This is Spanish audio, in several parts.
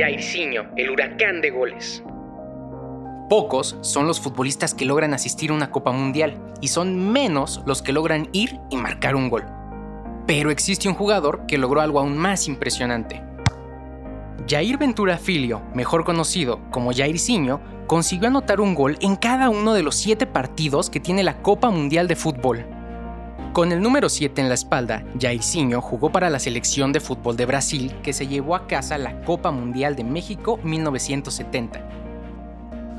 Jairzinho, el huracán de goles. Pocos son los futbolistas que logran asistir a una Copa Mundial y son menos los que logran ir y marcar un gol. Pero existe un jugador que logró algo aún más impresionante. Jair Ventura Filio, mejor conocido como Jairzinho, consiguió anotar un gol en cada uno de los siete partidos que tiene la Copa Mundial de Fútbol. Con el número 7 en la espalda, Jairzinho jugó para la selección de fútbol de Brasil que se llevó a casa la Copa Mundial de México 1970.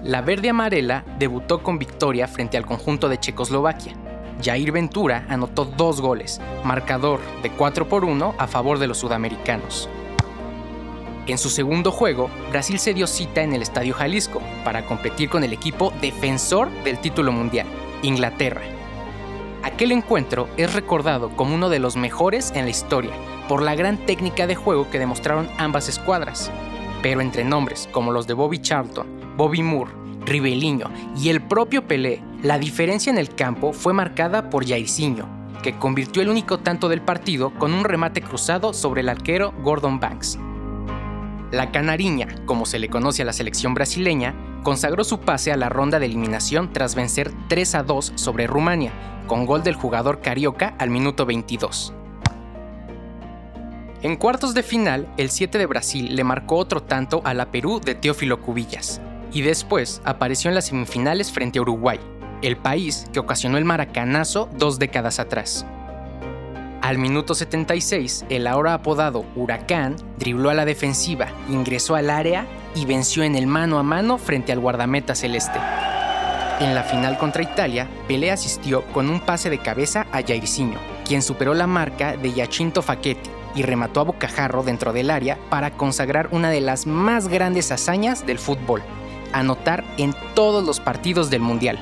La verde amarela debutó con victoria frente al conjunto de Checoslovaquia. Jair Ventura anotó dos goles, marcador de 4 por 1 a favor de los sudamericanos. En su segundo juego, Brasil se dio cita en el Estadio Jalisco para competir con el equipo defensor del título mundial, Inglaterra. Aquel encuentro es recordado como uno de los mejores en la historia por la gran técnica de juego que demostraron ambas escuadras. Pero entre nombres como los de Bobby Charlton, Bobby Moore, Ribeliño y el propio Pelé, la diferencia en el campo fue marcada por Jairzinho, que convirtió el único tanto del partido con un remate cruzado sobre el arquero Gordon Banks. La Canariña, como se le conoce a la selección brasileña, consagró su pase a la ronda de eliminación tras vencer 3 a 2 sobre Rumania, con gol del jugador carioca al minuto 22. En cuartos de final, el 7 de Brasil le marcó otro tanto a la Perú de Teófilo Cubillas, y después apareció en las semifinales frente a Uruguay, el país que ocasionó el maracanazo dos décadas atrás. Al minuto 76, el ahora apodado Huracán dribló a la defensiva, ingresó al área y venció en el mano a mano frente al guardameta celeste. En la final contra Italia, Pelé asistió con un pase de cabeza a Jairzinho, quien superó la marca de Giacinto Facchetti y remató a bocajarro dentro del área para consagrar una de las más grandes hazañas del fútbol, anotar en todos los partidos del Mundial.